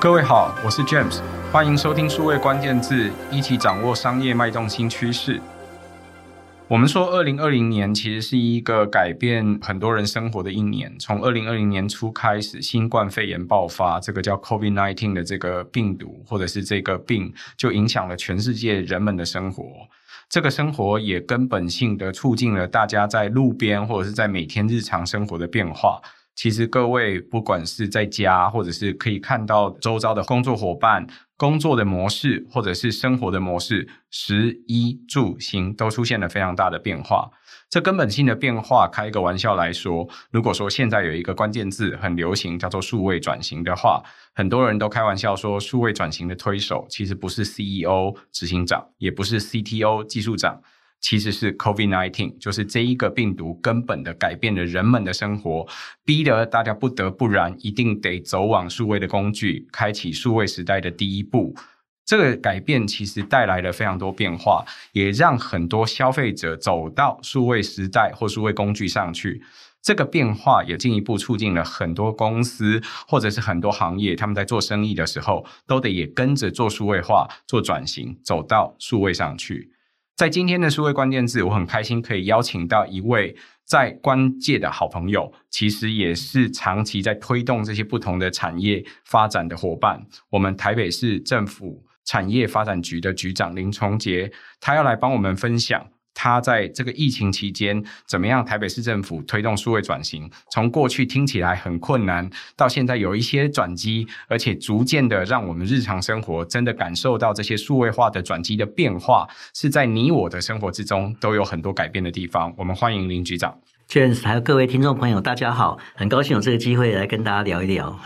各位好，我是 James，欢迎收听数位关键字，一起掌握商业脉动新趋势。我们说，二零二零年其实是一个改变很多人生活的一年。从二零二零年初开始，新冠肺炎爆发，这个叫 COVID-19 的这个病毒或者是这个病，就影响了全世界人们的生活。这个生活也根本性的促进了大家在路边或者是在每天日常生活的变化。其实各位不管是在家，或者是可以看到周遭的工作伙伴，工作的模式，或者是生活的模式，食衣住行都出现了非常大的变化。这根本性的变化，开一个玩笑来说，如果说现在有一个关键字很流行，叫做数位转型的话，很多人都开玩笑说，数位转型的推手其实不是 CEO 执行长，也不是 CTO 技术长。其实是 COVID-19，就是这一个病毒根本的改变了人们的生活，逼得大家不得不然一定得走往数位的工具，开启数位时代的第一步。这个改变其实带来了非常多变化，也让很多消费者走到数位时代或数位工具上去。这个变化也进一步促进了很多公司或者是很多行业，他们在做生意的时候都得也跟着做数位化、做转型，走到数位上去。在今天的数位关键字，我很开心可以邀请到一位在关界的好朋友，其实也是长期在推动这些不同的产业发展的伙伴。我们台北市政府产业发展局的局长林崇杰，他要来帮我们分享。他在这个疫情期间，怎么样？台北市政府推动数位转型，从过去听起来很困难，到现在有一些转机，而且逐渐的让我们日常生活真的感受到这些数位化的转机的变化，是在你我的生活之中都有很多改变的地方。我们欢迎林局长。j a 还有各位听众朋友，大家好，很高兴有这个机会来跟大家聊一聊。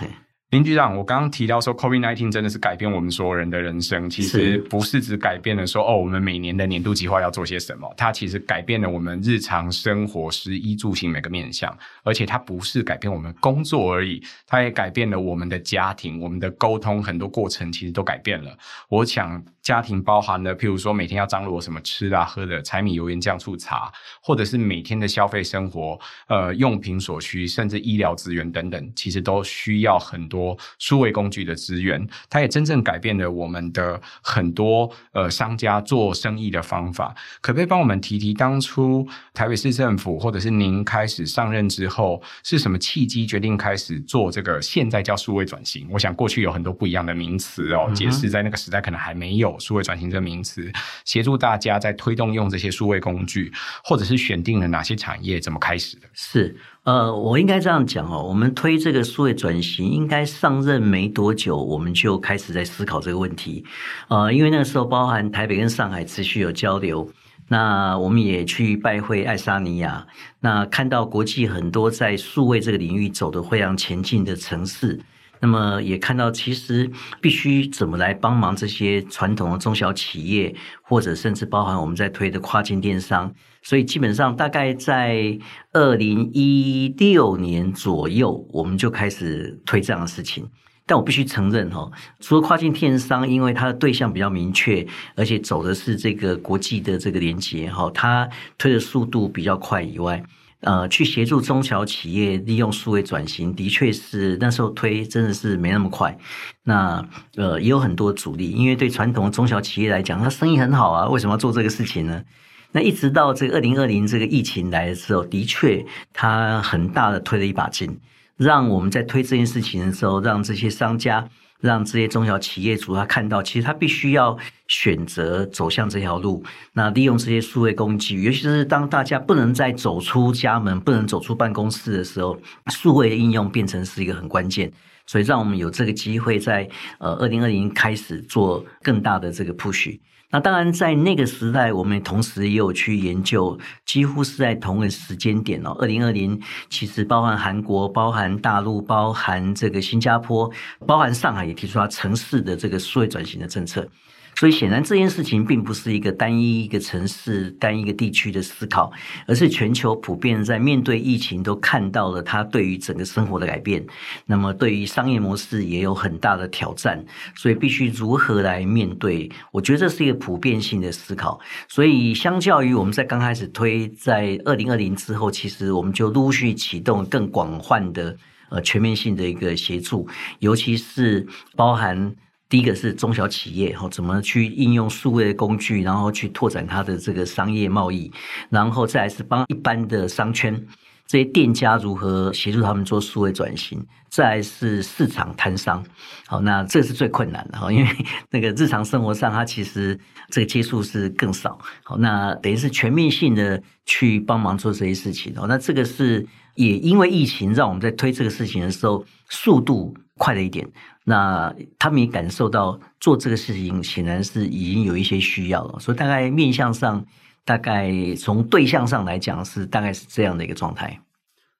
林局长，我刚刚提到说，COVID-19 真的是改变我们所有人的人生。其实不是只改变了说，哦，我们每年的年度计划要做些什么。它其实改变了我们日常生活食衣住行每个面向，而且它不是改变我们工作而已，它也改变了我们的家庭、我们的沟通，很多过程其实都改变了。我想。家庭包含了，譬如说每天要张罗什么吃啊、喝的，柴米油盐酱醋茶，或者是每天的消费生活，呃，用品所需，甚至医疗资源等等，其实都需要很多数位工具的资源。它也真正改变了我们的很多呃商家做生意的方法。可不可以帮我们提提当初台北市政府或者是您开始上任之后，是什么契机决定开始做这个现在叫数位转型？我想过去有很多不一样的名词哦，解释在那个时代可能还没有。数位转型这个名词，协助大家在推动用这些数位工具，或者是选定了哪些产业，怎么开始的？是，呃，我应该这样讲哦，我们推这个数位转型，应该上任没多久，我们就开始在思考这个问题。呃，因为那个时候，包含台北跟上海持续有交流，那我们也去拜会爱沙尼亚，那看到国际很多在数位这个领域走得非常前进的城市。那么也看到，其实必须怎么来帮忙这些传统的中小企业，或者甚至包含我们在推的跨境电商。所以基本上大概在二零一六年左右，我们就开始推这样的事情。但我必须承认哈，除了跨境电商，因为它的对象比较明确，而且走的是这个国际的这个连接哈，它推的速度比较快以外。呃，去协助中小企业利用数位转型，的确是那时候推真的是没那么快。那呃，也有很多阻力，因为对传统中小企业来讲，它生意很好啊，为什么要做这个事情呢？那一直到这个二零二零这个疫情来的时候，的确它很大的推了一把劲，让我们在推这件事情的时候，让这些商家。让这些中小企业主他看到，其实他必须要选择走向这条路。那利用这些数位工具，尤其是当大家不能再走出家门、不能走出办公室的时候，数位的应用变成是一个很关键。所以，让我们有这个机会在呃二零二零开始做更大的这个 push。那当然，在那个时代，我们同时也有去研究，几乎是在同一个时间点哦。二零二零其实包含韩国、包含大陆、包含这个新加坡、包含上海，也提出了城市的这个数位转型的政策。所以显然这件事情并不是一个单一一个城市、单一一个地区的思考，而是全球普遍在面对疫情都看到了它对于整个生活的改变。那么对于商业模式也有很大的挑战，所以必须如何来面对？我觉得这是一个普遍性的思考。所以相较于我们在刚开始推，在二零二零之后，其实我们就陆续启动更广泛的。呃全面性的一个协助，尤其是包含第一个是中小企业哈，怎么去应用数位的工具，然后去拓展它的这个商业贸易，然后再来是帮一般的商圈。这些店家如何协助他们做数位转型？再来是市场摊商，好，那这是最困难的哈，因为那个日常生活上，它其实这个接触是更少。好，那等于是全面性的去帮忙做这些事情哦。那这个是也因为疫情，让我们在推这个事情的时候速度快了一点。那他们也感受到做这个事情显然是已经有一些需要了，所以大概面向上。大概从对象上来讲，是大概是这样的一个状态。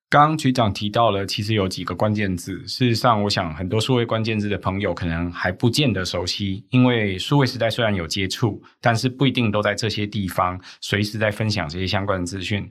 刚刚局长提到了，其实有几个关键字。事实上，我想很多数位关键字的朋友可能还不见得熟悉，因为数位时代虽然有接触，但是不一定都在这些地方随时在分享这些相关的资讯。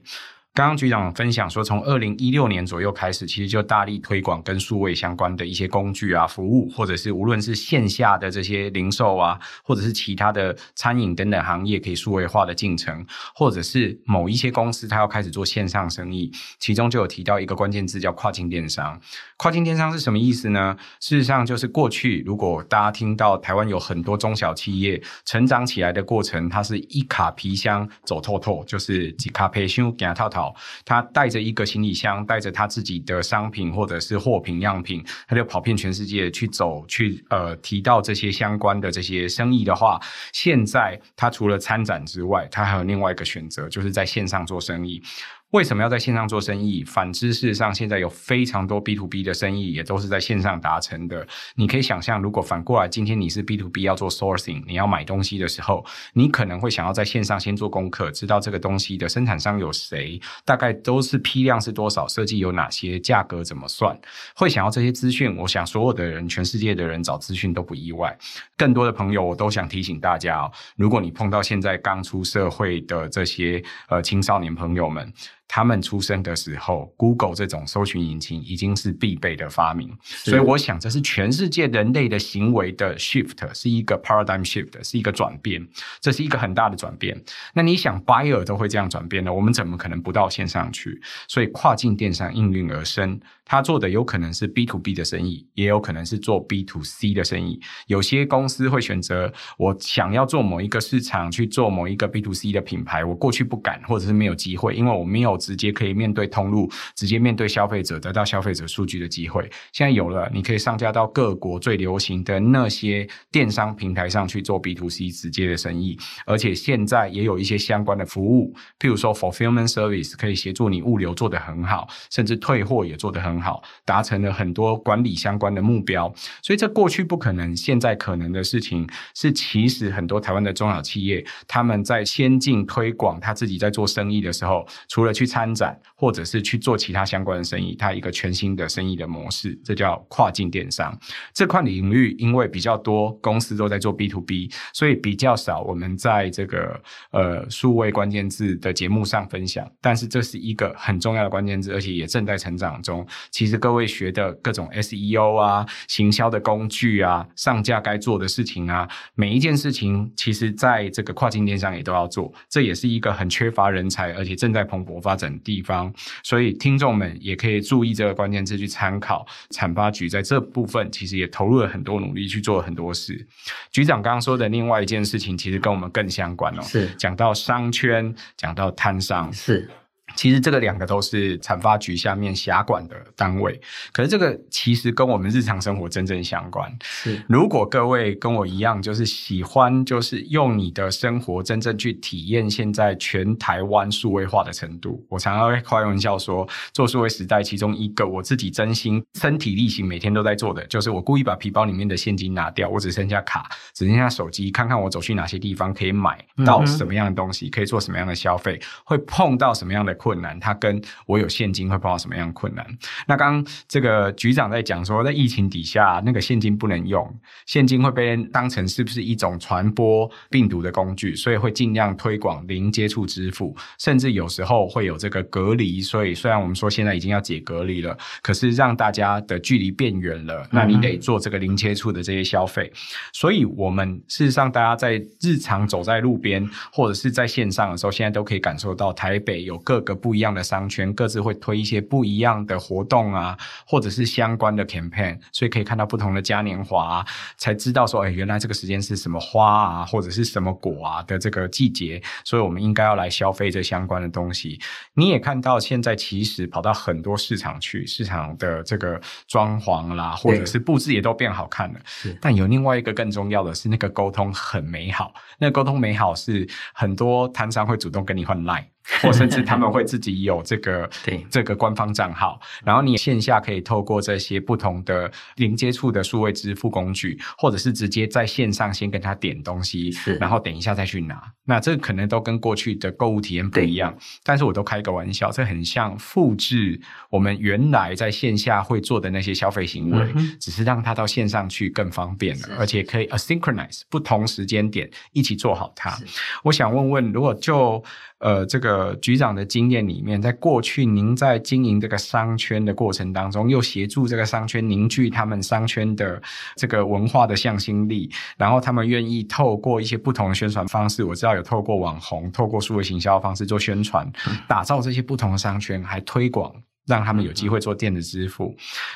刚刚局长分享说，从二零一六年左右开始，其实就大力推广跟数位相关的一些工具啊、服务，或者是无论是线下的这些零售啊，或者是其他的餐饮等等行业可以数位化的进程，或者是某一些公司它要开始做线上生意，其中就有提到一个关键字叫跨境电商。跨境电商是什么意思呢？事实上就是过去如果大家听到台湾有很多中小企业成长起来的过程，它是一卡皮箱走透透，就是几卡皮箱给套套。他带着一个行李箱，带着他自己的商品或者是货品样品，他就跑遍全世界去走去呃提到这些相关的这些生意的话，现在他除了参展之外，他还有另外一个选择，就是在线上做生意。为什么要在线上做生意？反之，事实上，现在有非常多 B to B 的生意也都是在线上达成的。你可以想象，如果反过来，今天你是 B to B 要做 sourcing，你要买东西的时候，你可能会想要在线上先做功课，知道这个东西的生产商有谁，大概都是批量是多少，设计有哪些，价格怎么算，会想要这些资讯。我想，所有的人，全世界的人找资讯都不意外。更多的朋友，我都想提醒大家哦，如果你碰到现在刚出社会的这些呃青少年朋友们。他们出生的时候，Google 这种搜寻引擎已经是必备的发明，所以我想这是全世界人类的行为的 shift，是一个 paradigm shift，是一个转变，这是一个很大的转变。那你想，buyer 都会这样转变呢？我们怎么可能不到线上去？所以跨境电商应运而生。他做的有可能是 B to B 的生意，也有可能是做 B to C 的生意。有些公司会选择，我想要做某一个市场，去做某一个 B to C 的品牌。我过去不敢，或者是没有机会，因为我没有直接可以面对通路，直接面对消费者，得到消费者数据的机会。现在有了，你可以上架到各国最流行的那些电商平台上去做 B to C 直接的生意，而且现在也有一些相关的服务，譬如说 Fulfillment Service 可以协助你物流做得很好，甚至退货也做得很。好，达成了很多管理相关的目标，所以这过去不可能，现在可能的事情是，其实很多台湾的中小企业，他们在先进推广他自己在做生意的时候，除了去参展，或者是去做其他相关的生意，它一个全新的生意的模式，这叫跨境电商。这块领域因为比较多公司都在做 B to B，所以比较少我们在这个呃数位关键字的节目上分享，但是这是一个很重要的关键字，而且也正在成长中。其实各位学的各种 SEO 啊、行销的工具啊、上架该做的事情啊，每一件事情，其实在这个跨境电商也都要做。这也是一个很缺乏人才，而且正在蓬勃发展的地方。所以听众们也可以注意这个关键字去参考。产发局在这部分其实也投入了很多努力去做了很多事。局长刚刚说的另外一件事情，其实跟我们更相关哦。是讲到商圈，讲到摊商，是。其实这个两个都是产发局下面辖管的单位，可是这个其实跟我们日常生活真正相关。是，如果各位跟我一样，就是喜欢，就是用你的生活真正去体验现在全台湾数位化的程度。我常常会开玩笑说，做数位时代其中一个我自己真心身体力行每天都在做的，就是我故意把皮包里面的现金拿掉，我只剩下卡，只剩下手机，看看我走去哪些地方可以买到什么样的东西，可以做什么样的消费，会碰到什么样的困难，他跟我有现金会碰到什么样的困难？那刚刚这个局长在讲说，在疫情底下，那个现金不能用，现金会被人当成是不是一种传播病毒的工具？所以会尽量推广零接触支付，甚至有时候会有这个隔离。所以虽然我们说现在已经要解隔离了，可是让大家的距离变远了，那你得做这个零接触的这些消费。所以我们事实上，大家在日常走在路边或者是在线上的时候，现在都可以感受到台北有各个不一样的商圈各自会推一些不一样的活动啊，或者是相关的 campaign，所以可以看到不同的嘉年华啊，才知道说，哎，原来这个时间是什么花啊，或者是什么果啊的这个季节，所以我们应该要来消费这相关的东西。你也看到现在其实跑到很多市场去，市场的这个装潢啦，或者是布置也都变好看了。但有另外一个更重要的是，那个沟通很美好。那个沟通美好是很多摊商会主动跟你换 line。或甚至他们会自己有这个 对这个官方账号，然后你线下可以透过这些不同的零接触的数位支付工具，或者是直接在线上先跟他点东西，是然后等一下再去拿。那这个可能都跟过去的购物体验不一样，但是我都开个玩笑，这很像复制我们原来在线下会做的那些消费行为，嗯、只是让他到线上去更方便了，而且可以 asynchronize 不同时间点一起做好它。我想问问，如果就呃，这个局长的经验里面，在过去您在经营这个商圈的过程当中，又协助这个商圈凝聚他们商圈的这个文化的向心力，然后他们愿意透过一些不同的宣传方式，我知道有透过网红、透过数位行销方式做宣传，打造这些不同的商圈，还推广让他们有机会做电子支付。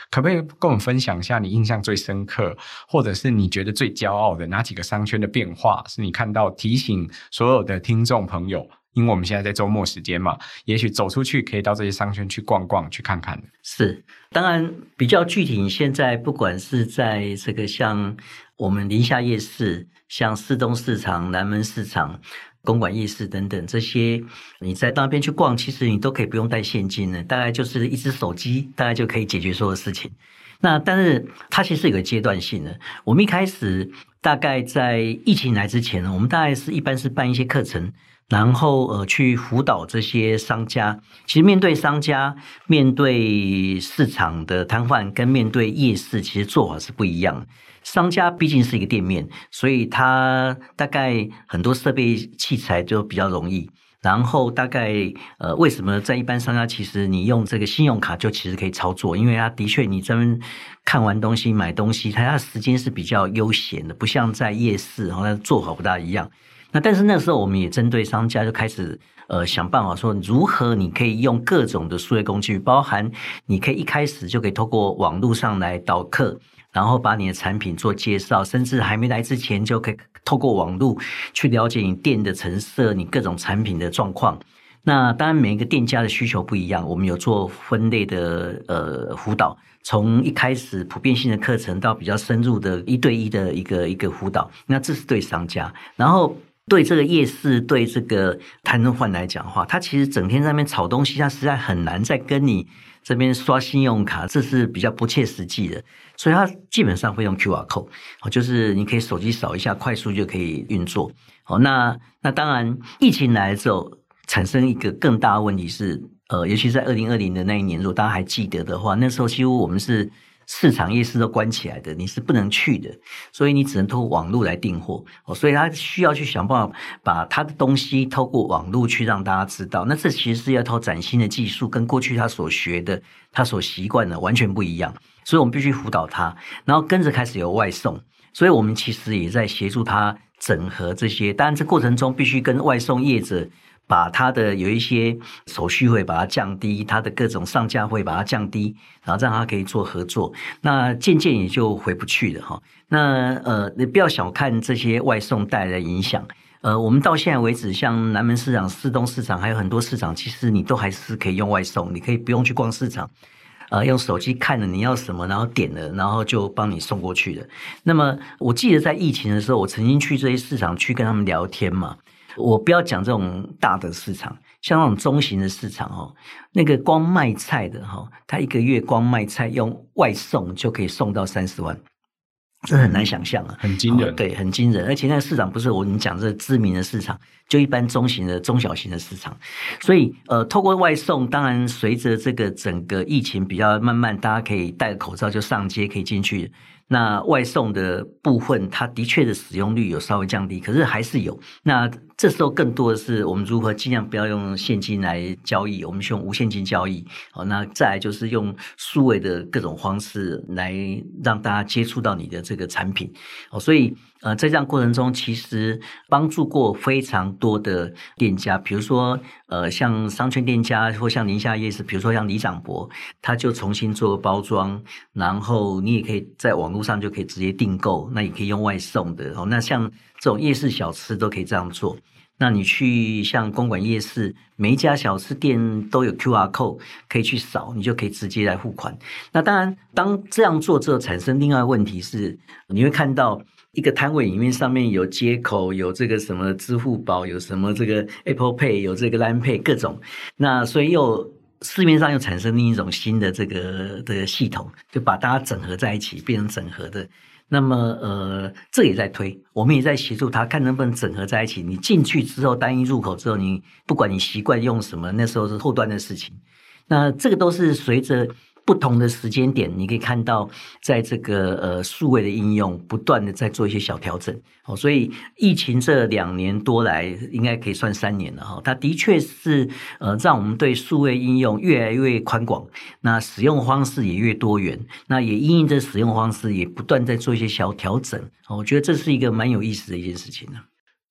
可不可以跟我们分享一下你印象最深刻，或者是你觉得最骄傲的哪几个商圈的变化，是你看到提醒所有的听众朋友？因为我们现在在周末时间嘛，也许走出去可以到这些商圈去逛逛、去看看。是，当然比较具体。现在不管是在这个像我们宁夏夜市、像市东市场、南门市场、公馆夜市等等这些，你在那边去逛，其实你都可以不用带现金的，大概就是一只手机，大概就可以解决所有事情。那但是它其实有个阶段性的。我们一开始大概在疫情来之前呢，我们大概是一般是办一些课程。然后呃，去辅导这些商家。其实面对商家、面对市场的摊贩，跟面对夜市，其实做法是不一样。商家毕竟是一个店面，所以他大概很多设备器材就比较容易。然后大概呃，为什么在一般商家，其实你用这个信用卡就其实可以操作？因为他的确，你这边看完东西、买东西，他他时间是比较悠闲的，不像在夜市，好像做法不大一样。那但是那时候我们也针对商家就开始呃想办法说，如何你可以用各种的数位工具，包含你可以一开始就可以透过网络上来导客，然后把你的产品做介绍，甚至还没来之前就可以透过网络去了解你店的陈设，你各种产品的状况。那当然每一个店家的需求不一样，我们有做分类的呃辅导，从一开始普遍性的课程到比较深入的一对一的一个一个辅导。那这是对商家，然后。对这个夜市，对这个摊贩来讲的话，他其实整天在那边炒东西，他实在很难再跟你这边刷信用卡，这是比较不切实际的。所以他基本上会用 QR code，就是你可以手机扫一下，快速就可以运作。好，那那当然，疫情来了之后，产生一个更大的问题是，呃，尤其在二零二零的那一年，如果大家还记得的话，那时候几乎我们是。市场夜市都关起来的，你是不能去的，所以你只能透过网络来订货。哦，所以他需要去想办法把他的东西透过网络去让大家知道。那这其实是要套崭新的技术，跟过去他所学的、他所习惯的完全不一样。所以我们必须辅导他，然后跟着开始有外送。所以我们其实也在协助他整合这些。当然，这过程中必须跟外送业者。把他的有一些手续费把它降低，它的各种上架会把它降低，然后让它可以做合作。那渐渐也就回不去了哈。那呃，你不要小看这些外送带来的影响。呃，我们到现在为止，像南门市场、四东市场，还有很多市场，其实你都还是可以用外送，你可以不用去逛市场，呃，用手机看了你要什么，然后点了，然后就帮你送过去了。那么我记得在疫情的时候，我曾经去这些市场去跟他们聊天嘛。我不要讲这种大的市场，像那种中型的市场哦，那个光卖菜的哈，他一个月光卖菜用外送就可以送到三十万，这很难想象啊，很惊人，对，很惊人。而且那个市场不是我们讲这知名的市场，就一般中型的、中小型的市场。所以呃，透过外送，当然随着这个整个疫情比较慢慢，大家可以戴口罩就上街可以进去。那外送的部分，它的确的使用率有稍微降低，可是还是有。那这时候更多的是我们如何尽量不要用现金来交易，我们是用无现金交易。好，那再来就是用数位的各种方式来让大家接触到你的这个产品哦，所以呃，在这样过程中，其实帮助过非常多的店家，比如说呃，像商圈店家或像宁夏夜市，比如说像李长博，他就重新做个包装，然后你也可以在网络上就可以直接订购，那也可以用外送的哦。那像这种夜市小吃都可以这样做。那你去像公馆夜市，每一家小吃店都有 QR code 可以去扫，你就可以直接来付款。那当然，当这样做之后，产生另外问题是，你会看到一个摊位里面上面有接口，有这个什么支付宝，有什么这个 Apple Pay，有这个 Line Pay 各种。那所以又市面上又产生另一种新的这个的系统，就把大家整合在一起，变成整合的。那么，呃，这也在推，我们也在协助他，看能不能整合在一起。你进去之后，单一入口之后，你不管你习惯用什么，那时候是后端的事情。那这个都是随着。不同的时间点，你可以看到，在这个呃数位的应用，不断的在做一些小调整。哦，所以疫情这两年多来，应该可以算三年了哈。它的确是呃，让我们对数位应用越来越宽广，那使用方式也越多元，那也因应这使用方式，也不断在做一些小调整。我觉得这是一个蛮有意思的一件事情呢。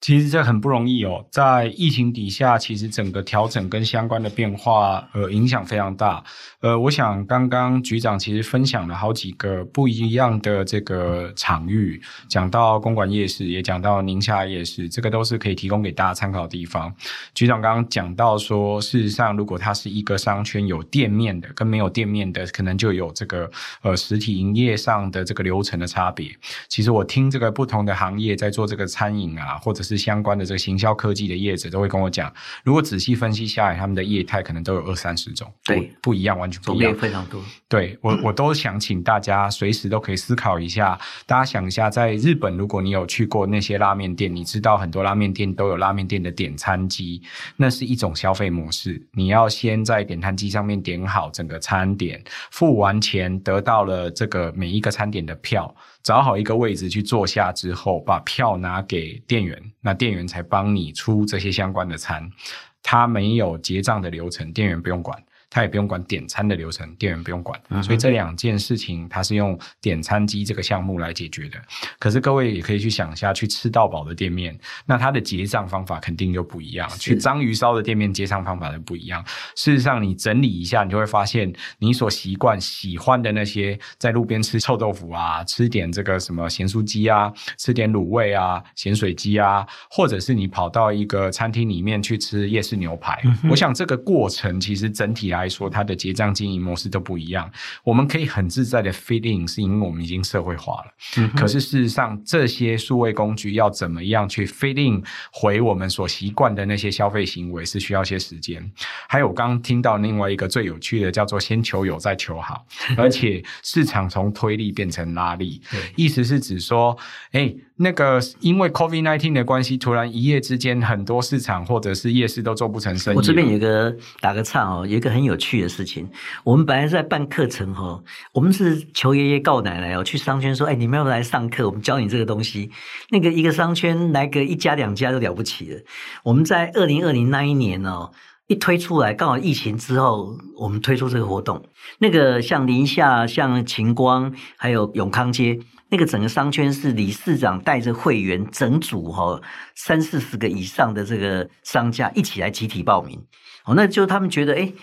其实这很不容易哦，在疫情底下，其实整个调整跟相关的变化，呃，影响非常大。呃，我想刚刚局长其实分享了好几个不一样的这个场域，讲到公馆夜市，也讲到宁夏夜市，这个都是可以提供给大家参考的地方。局长刚刚讲到说，事实上，如果它是一个商圈有店面的，跟没有店面的，可能就有这个呃实体营业上的这个流程的差别。其实我听这个不同的行业在做这个餐饮啊，或者是相关的这个行销科技的业者都会跟我讲，如果仔细分析下来，他们的业态可能都有二三十种，对，不，不一样，完全不一样，非常多。对我，我都想请大家随时都可以思考一下。大家想一下，在日本，如果你有去过那些拉面店，你知道很多拉面店都有拉面店的点餐机，那是一种消费模式。你要先在点餐机上面点好整个餐点，付完钱得到了这个每一个餐点的票。找好一个位置去坐下之后，把票拿给店员，那店员才帮你出这些相关的餐。他没有结账的流程，店员不用管。他也不用管点餐的流程，店员不用管，嗯、所以这两件事情他是用点餐机这个项目来解决的。可是各位也可以去想一下，去吃到饱的店面，那它的结账方法肯定就不一样；去章鱼烧的店面结账方法就不一样。事实上，你整理一下，你就会发现，你所习惯喜欢的那些在路边吃臭豆腐啊，吃点这个什么咸酥鸡啊，吃点卤味啊，咸水鸡啊，或者是你跑到一个餐厅里面去吃夜市牛排，嗯、我想这个过程其实整体来。来说，它的结账经营模式都不一样。我们可以很自在的 fit in，是因为我们已经社会化了。嗯、可是事实上，这些数位工具要怎么样去 fit in 回我们所习惯的那些消费行为，是需要些时间。还有，我刚刚听到另外一个最有趣的，叫做“先求有，再求好”，而且市场从推力变成拉力，意思是指说，哎、欸。那个因为 COVID-19 的关系，突然一夜之间，很多市场或者是夜市都做不成生意。我这边有个打个岔哦，有一个很有趣的事情。我们本来是在办课程哦，我们是求爷爷告奶奶哦，去商圈说，哎，你们要不要来上课？我们教你这个东西。那个一个商圈来个一家两家都了不起了。我们在二零二零那一年哦，一推出来，刚好疫情之后，我们推出这个活动。那个像宁夏、像晴光，还有永康街。那个整个商圈是理事长带着会员整组哈，三四十个以上的这个商家一起来集体报名，哦，那就他们觉得，诶，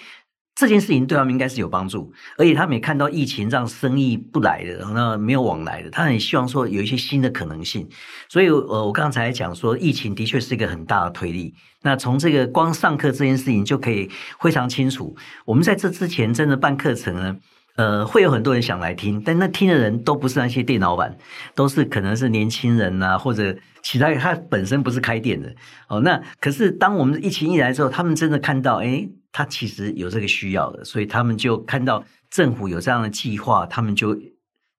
这件事情对他们应该是有帮助，而且他们也看到疫情让生意不来的，那没有往来的，他很希望说有一些新的可能性，所以呃，我刚才讲说，疫情的确是一个很大的推力。那从这个光上课这件事情就可以非常清楚，我们在这之前真的办课程呢。呃，会有很多人想来听，但那听的人都不是那些店老板，都是可能是年轻人呐、啊，或者其他他本身不是开店的哦。那可是当我们疫情一来之后，他们真的看到，诶，他其实有这个需要的，所以他们就看到政府有这样的计划，他们就。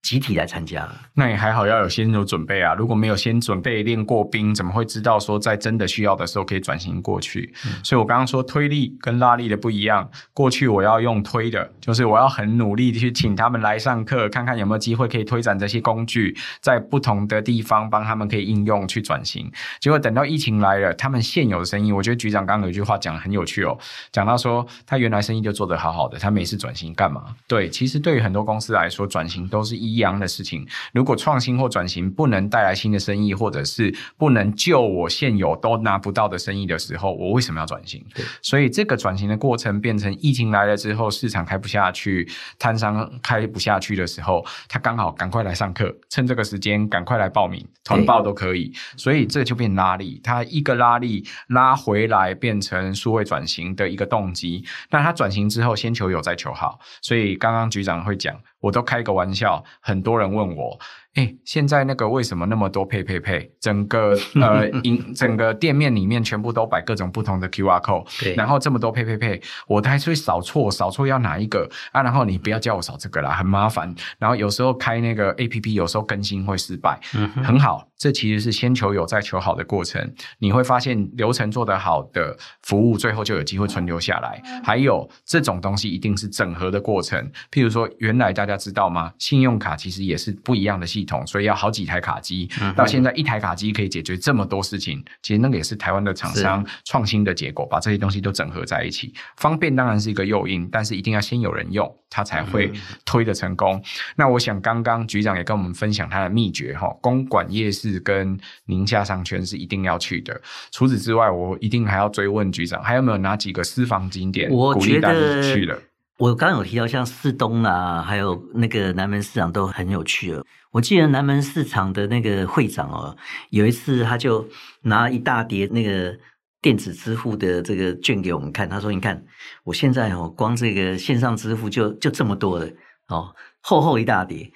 集体来参加，那也还好，要有先有准备啊。如果没有先准备练过兵，怎么会知道说在真的需要的时候可以转型过去？嗯、所以我刚刚说推力跟拉力的不一样。过去我要用推的，就是我要很努力的去请他们来上课，看看有没有机会可以推展这些工具，在不同的地方帮他们可以应用去转型。结果等到疫情来了，他们现有的生意，我觉得局长刚刚有一句话讲得很有趣哦，讲到说他原来生意就做得好好的，他没事转型干嘛？对，其实对于很多公司来说，转型都是一。一样的事情。如果创新或转型不能带来新的生意，或者是不能救我现有都拿不到的生意的时候，我为什么要转型？所以这个转型的过程变成疫情来了之后，市场开不下去，摊商开不下去的时候，他刚好赶快来上课，趁这个时间赶快来报名，团报都可以。所以这就变拉力，他一个拉力拉回来，变成数位转型的一个动机。那他转型之后，先求有再求好。所以刚刚局长会讲，我都开个玩笑，很多人问我。哎，现在那个为什么那么多配配配？整个呃，营整个店面里面全部都摆各种不同的 QR code，对然后这么多配配配，我还是会扫错，扫错要哪一个啊？然后你不要叫我扫这个啦，很麻烦。然后有时候开那个 APP，有时候更新会失败。嗯哼，很好，这其实是先求有再求好的过程。你会发现流程做得好的服务，最后就有机会存留下来。还有这种东西一定是整合的过程。譬如说，原来大家知道吗？信用卡其实也是不一样的系统。系统，所以要好几台卡机，到现在一台卡机可以解决这么多事情。其实那个也是台湾的厂商创新的结果，把这些东西都整合在一起，方便当然是一个诱因，但是一定要先有人用，它才会推的成功。那我想刚刚局长也跟我们分享他的秘诀哈，公馆夜市跟宁夏商圈是一定要去的。除此之外，我一定还要追问局长，还有没有哪几个私房景点鼓励大家去了？我刚刚有提到像四东啊，还有那个南门市场都很有趣哦。我记得南门市场的那个会长哦，有一次他就拿一大叠那个电子支付的这个券给我们看，他说：“你看，我现在哦，光这个线上支付就就这么多了哦，厚厚一大叠。”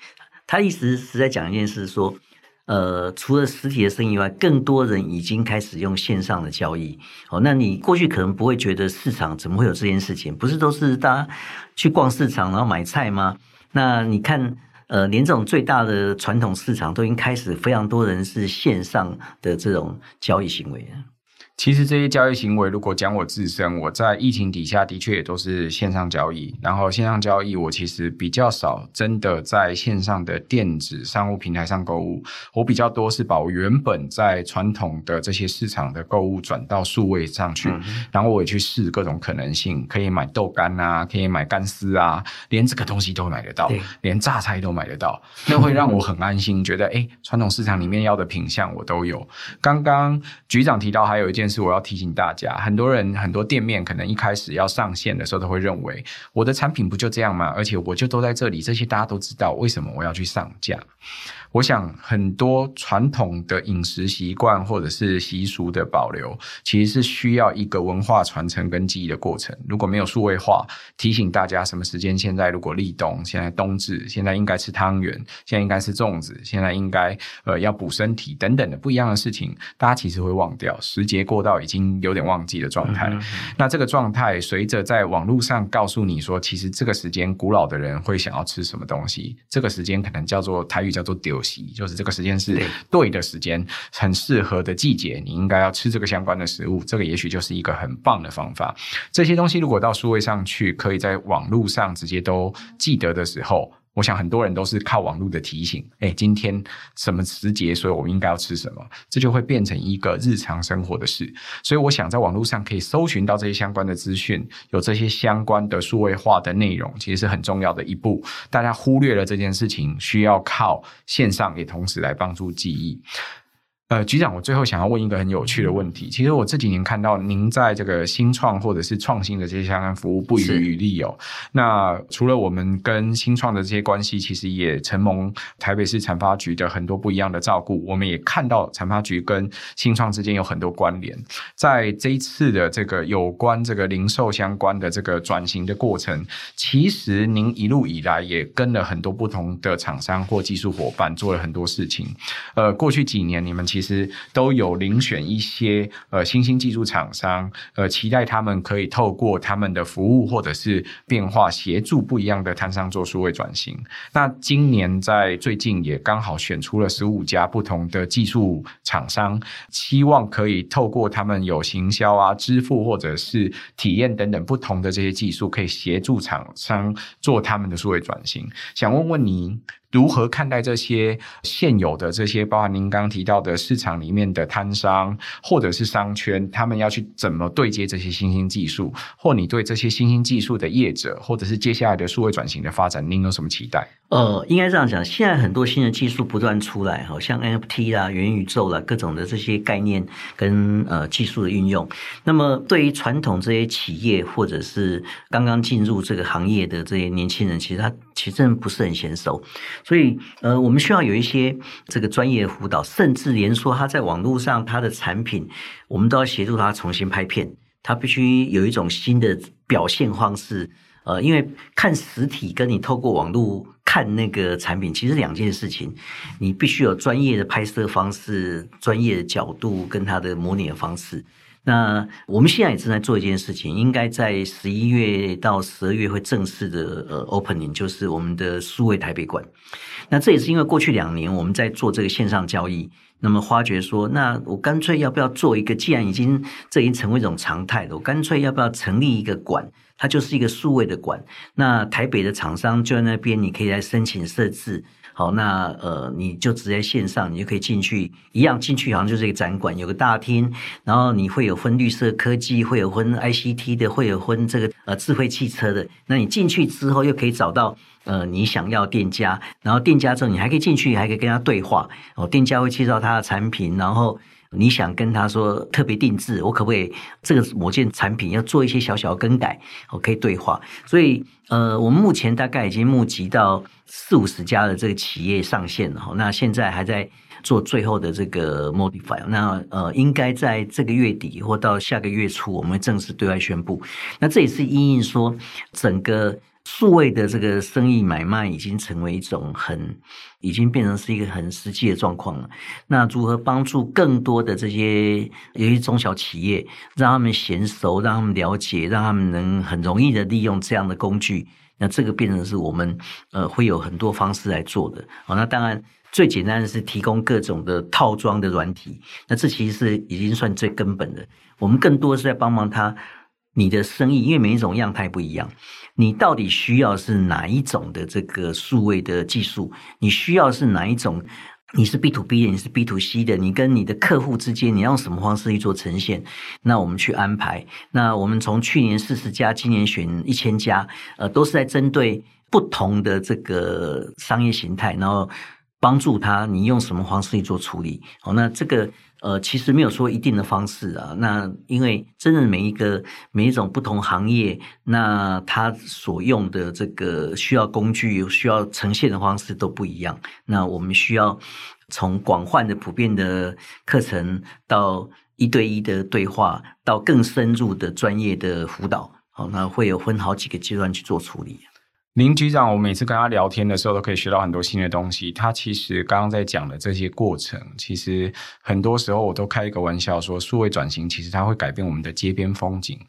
他意思是在讲一件事说。呃，除了实体的生意以外，更多人已经开始用线上的交易。哦，那你过去可能不会觉得市场怎么会有这件事情？不是都是大家去逛市场然后买菜吗？那你看，呃，连这种最大的传统市场都已经开始非常多人是线上的这种交易行为。其实这些交易行为，如果讲我自身，我在疫情底下的确也都是线上交易。然后线上交易，我其实比较少真的在线上的电子商务平台上购物。我比较多是把我原本在传统的这些市场的购物转到数位上去。嗯、然后我也去试各种可能性，可以买豆干啊，可以买干丝啊，连这个东西都买得到，连榨菜都买得到，那会让我很安心，觉得哎，传统市场里面要的品相我都有。刚刚局长提到还有一件。但是我要提醒大家，很多人很多店面可能一开始要上线的时候，都会认为我的产品不就这样吗？而且我就都在这里，这些大家都知道，为什么我要去上架？我想很多传统的饮食习惯或者是习俗的保留，其实是需要一个文化传承跟记忆的过程。如果没有数位化，提醒大家什么时间？现在如果立冬，现在冬至，现在应该吃汤圆，现在应该吃粽子，现在应该呃要补身体等等的不一样的事情，大家其实会忘掉。时节过到已经有点忘记的状态。那这个状态随着在网络上告诉你说，其实这个时间古老的人会想要吃什么东西，这个时间可能叫做台语叫做丢。就是这个时间是对的时间，很适合的季节，你应该要吃这个相关的食物。这个也许就是一个很棒的方法。这些东西如果到数位上去，可以在网络上直接都记得的时候。我想很多人都是靠网络的提醒，哎，今天什么时节，所以我们应该要吃什么，这就会变成一个日常生活的事。所以我想在网络上可以搜寻到这些相关的资讯，有这些相关的数位化的内容，其实是很重要的一步。大家忽略了这件事情，需要靠线上也同时来帮助记忆。呃，局长，我最后想要问一个很有趣的问题。其实我这几年看到您在这个新创或者是创新的这些相关服务不遗余力哦。那除了我们跟新创的这些关系，其实也承蒙台北市产发局的很多不一样的照顾。我们也看到产发局跟新创之间有很多关联。在这一次的这个有关这个零售相关的这个转型的过程，其实您一路以来也跟了很多不同的厂商或技术伙伴做了很多事情。呃，过去几年你们其其实都有遴选一些呃新兴技术厂商，呃，期待他们可以透过他们的服务或者是变化，协助不一样的摊商做数位转型。那今年在最近也刚好选出了十五家不同的技术厂商，希望可以透过他们有行销啊、支付或者是体验等等不同的这些技术，可以协助厂商做他们的数位转型。想问问您，如何看待这些现有的这些，包含您刚提到的市场里面的摊商，或者是商圈，他们要去怎么对接这些新兴技术，或你对这些新兴技术的业者，或者是接下来的数位转型的发展，您有什么期待？呃，应该这样讲，现在很多新的技术不断出来，好像 NFT 啦、元宇宙啦，各种的这些概念跟呃技术的运用。那么，对于传统这些企业，或者是刚刚进入这个行业的这些年轻人，其实他其实真的不是很娴熟。所以，呃，我们需要有一些这个专业辅导，甚至连说他在网络上他的产品，我们都要协助他重新拍片，他必须有一种新的表现方式。呃，因为看实体跟你透过网络看那个产品，其实两件事情，你必须有专业的拍摄方式、专业的角度跟他的模拟的方式。那我们现在也正在做一件事情，应该在十一月到十二月会正式的呃 opening，就是我们的数位台北馆。那这也是因为过去两年我们在做这个线上交易，那么发觉说，那我干脆要不要做一个？既然已经这已经成为一种常态了，我干脆要不要成立一个馆？它就是一个数位的馆。那台北的厂商就在那边，你可以来申请设置。好，那呃，你就直接线上，你就可以进去，一样进去好像就是一个展馆，有个大厅，然后你会有分绿色科技，会有分 ICT 的，会有分这个呃智慧汽车的。那你进去之后，又可以找到呃你想要店家，然后店家之后你还可以进去，还可以跟他对话。哦，店家会介绍他的产品，然后。你想跟他说特别定制，我可不可以这个某件产品要做一些小小更改？我可以对话。所以，呃，我们目前大概已经募集到四五十家的这个企业上线了。那现在还在做最后的这个 modify。那呃，应该在这个月底或到下个月初，我们正式对外宣布。那这也是因应说整个。数位的这个生意买卖已经成为一种很，已经变成是一个很实际的状况了。那如何帮助更多的这些有些中小企业，让他们娴熟，让他们了解，让他们能很容易的利用这样的工具？那这个变成是我们呃会有很多方式来做的。好，那当然最简单的是提供各种的套装的软体。那这其实是已经算最根本的。我们更多是在帮忙他。你的生意，因为每一种样态不一样，你到底需要是哪一种的这个数位的技术？你需要是哪一种？你是 B to B 的，你是 B to C 的，你跟你的客户之间，你用什么方式去做呈现？那我们去安排。那我们从去年四十家，今年选一千家，呃，都是在针对不同的这个商业形态，然后帮助他，你用什么方式去做处理？好，那这个。呃，其实没有说一定的方式啊。那因为真的每一个每一种不同行业，那他所用的这个需要工具、需要呈现的方式都不一样。那我们需要从广泛的、普遍的课程，到一对一的对话，到更深入的专业的辅导。好，那会有分好几个阶段去做处理。林局长，我每次跟他聊天的时候，都可以学到很多新的东西。他其实刚刚在讲的这些过程，其实很多时候我都开一个玩笑说，数位转型其实它会改变我们的街边风景。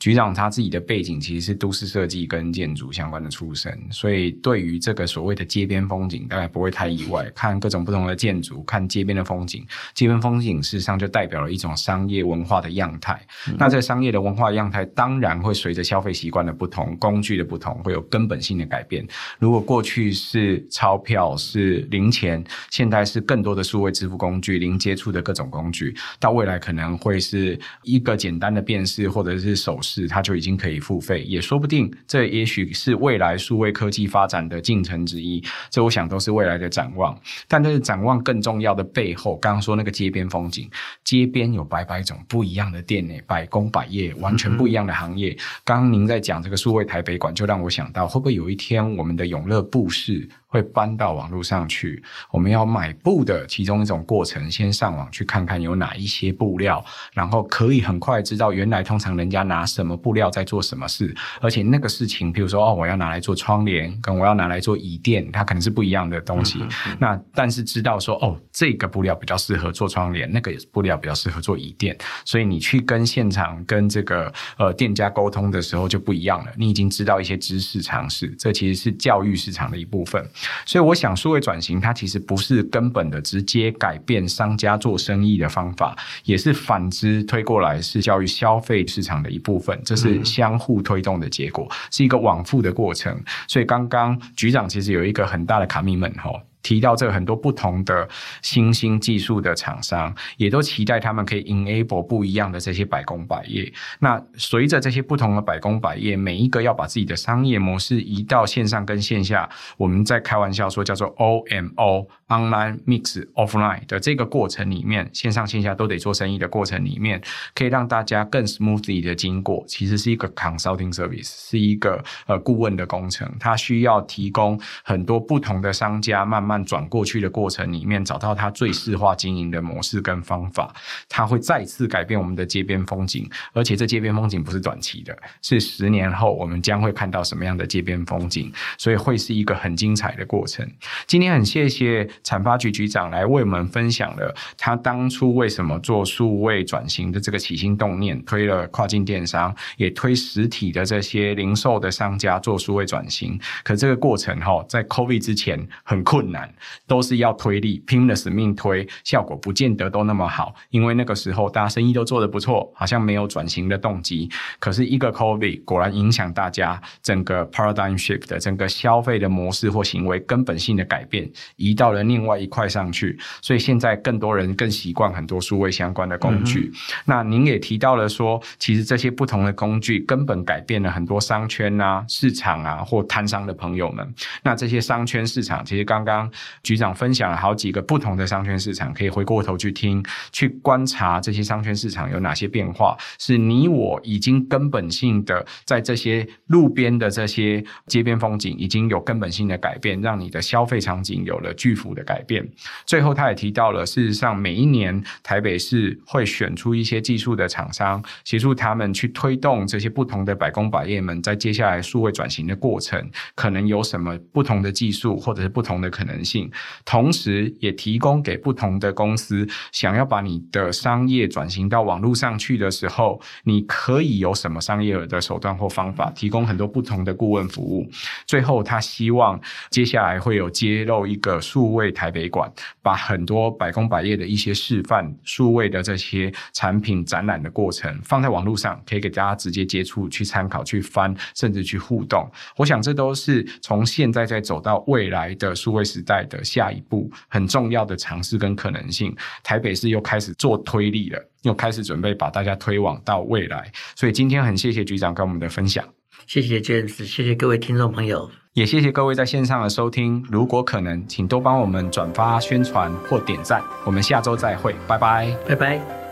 局长他自己的背景其实是都市设计跟建筑相关的出身，所以对于这个所谓的街边风景，大概不会太意外。看各种不同的建筑，看街边的风景，街边风景事实上就代表了一种商业文化的样态。嗯。那这商业的文化样态，当然会随着消费习惯的不同、工具的不同，会有根本性的改变。如果过去是钞票是零钱，现在是更多的数位支付工具，零接触的各种工具，到未来可能会是一个简单的辨识或者是手势，它就已经可以付费，也说不定。这也许是未来数位科技发展的进程之一。这我想都是未来的展望。但这是展望更重要的背后，刚刚说那个街边风景，街边有百百种不一样的店呢，百工百业，完全不一样的行业。刚刚您在讲这个数位台北馆，就让我想到，会不会有有一天。我们的永乐布市会搬到网络上去。我们要买布的其中一种过程，先上网去看看有哪一些布料，然后可以很快知道原来通常人家拿什么布料在做什么事，而且那个事情，比如说哦，我要拿来做窗帘，跟我要拿来做椅垫，它可能是不一样的东西。嗯嗯嗯。那但是知道说哦，这个布料比较适合做窗帘，那个布料比较适合做椅垫，所以你去跟现场跟这个呃店家沟通的时候就不一样了。你已经知道一些知识常识，这其实是教育市场的一部分。所以我想，数位转型它其实不是根本的直接改变商家做生意的方法，也是反之推过来是教育消费市场的一部分，这是相互推动的结果，是一个往复的过程。所以刚刚局长其实有一个很大的 commitment 哈。提到这很多不同的新兴技术的厂商，也都期待他们可以 enable 不一样的这些百工百业。那随着这些不同的百工百业，每一个要把自己的商业模式移到线上跟线下，我们在开玩笑说叫做 OMO online mix offline 的这个过程里面，线上线下都得做生意的过程里面，可以让大家更 smoothly 的经过，其实是一个 consulting service，是一个呃顾问的工程，它需要提供很多不同的商家慢慢。转过去的过程里面，找到它最适化经营的模式跟方法，它会再次改变我们的街边风景。而且这街边风景不是短期的，是十年后我们将会看到什么样的街边风景，所以会是一个很精彩的过程。今天很谢谢产发局局长来为我们分享了他当初为什么做数位转型的这个起心动念，推了跨境电商，也推实体的这些零售的商家做数位转型。可这个过程哈，在 COVID 之前很困难。都是要推力，拼了死命推，效果不见得都那么好。因为那个时候大家生意都做得不错，好像没有转型的动机。可是一个 COVID 果然影响大家整个 paradigm shift 的整个消费的模式或行为根本性的改变，移到了另外一块上去。所以现在更多人更习惯很多数位相关的工具。嗯、那您也提到了说，其实这些不同的工具根本改变了很多商圈啊、市场啊或摊商的朋友们。那这些商圈市场，其实刚刚。局长分享了好几个不同的商圈市场，可以回过头去听，去观察这些商圈市场有哪些变化，是你我已经根本性的在这些路边的这些街边风景已经有根本性的改变，让你的消费场景有了巨幅的改变。最后，他也提到了，事实上每一年台北市会选出一些技术的厂商，协助他们去推动这些不同的百工百业们在接下来数位转型的过程，可能有什么不同的技术或者是不同的可能性。同时，也提供给不同的公司，想要把你的商业转型到网络上去的时候，你可以有什么商业的手段或方法，提供很多不同的顾问服务。最后，他希望接下来会有揭露一个数位台北馆，把很多百工百业的一些示范数位的这些产品展览的过程放在网络上，可以给大家直接接触、去参考、去翻，甚至去互动。我想，这都是从现在再走到未来的数位时代的下一步很重要的尝试跟可能性，台北市又开始做推力了，又开始准备把大家推往到未来。所以今天很谢谢局长跟我们的分享，谢谢 James，谢谢各位听众朋友，也谢谢各位在线上的收听。如果可能，请多帮我们转发宣传或点赞。我们下周再会，拜拜，拜拜。